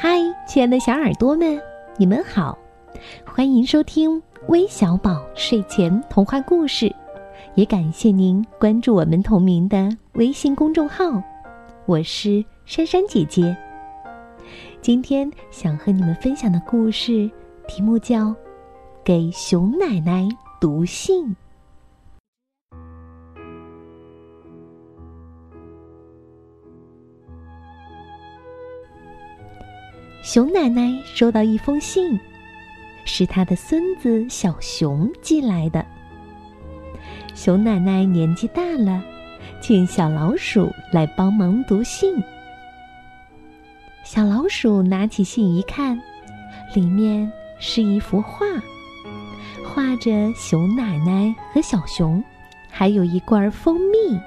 嗨，亲爱的小耳朵们，你们好，欢迎收听微小宝睡前童话故事，也感谢您关注我们同名的微信公众号。我是珊珊姐姐。今天想和你们分享的故事题目叫《给熊奶奶读信》。熊奶奶收到一封信，是她的孙子小熊寄来的。熊奶奶年纪大了，请小老鼠来帮忙读信。小老鼠拿起信一看，里面是一幅画，画着熊奶奶和小熊，还有一罐蜂蜜。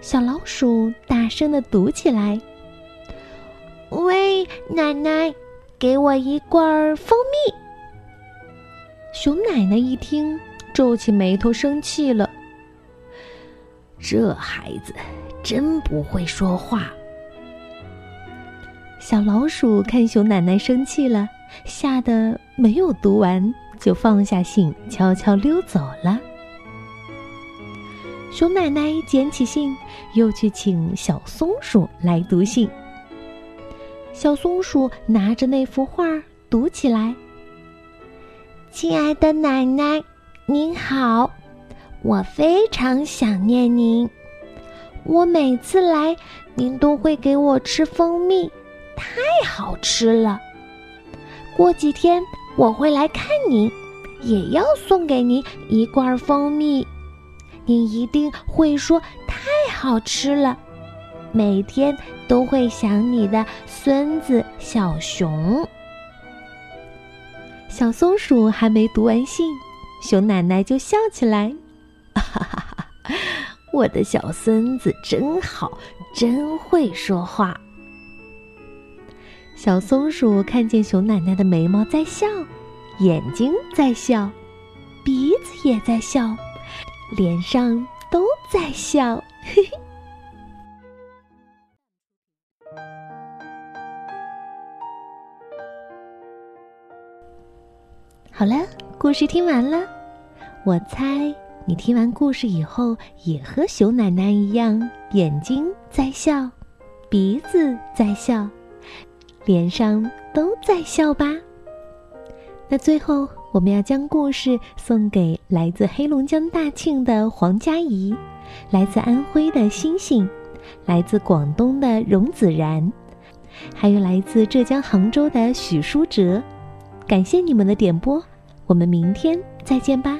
小老鼠大声的读起来。奶奶，给我一罐儿蜂蜜。熊奶奶一听，皱起眉头，生气了。这孩子真不会说话。小老鼠看熊奶奶生气了，吓得没有读完，就放下信，悄悄溜走了。熊奶奶捡起信，又去请小松鼠来读信。小松鼠拿着那幅画读起来：“亲爱的奶奶，您好，我非常想念您。我每次来，您都会给我吃蜂蜜，太好吃了。过几天我会来看您，也要送给您一罐蜂蜜。您一定会说太好吃了。”每天都会想你的孙子小熊。小松鼠还没读完信，熊奶奶就笑起来：“哈哈哈！我的小孙子真好，真会说话。”小松鼠看见熊奶奶的眉毛在笑，眼睛在笑，鼻子也在笑，脸上都在笑，嘿嘿。好了，故事听完了。我猜你听完故事以后，也和熊奶奶一样，眼睛在笑，鼻子在笑，脸上都在笑吧？那最后，我们要将故事送给来自黑龙江大庆的黄佳怡，来自安徽的星星，来自广东的荣子然，还有来自浙江杭州的许书哲。感谢你们的点播。我们明天再见吧，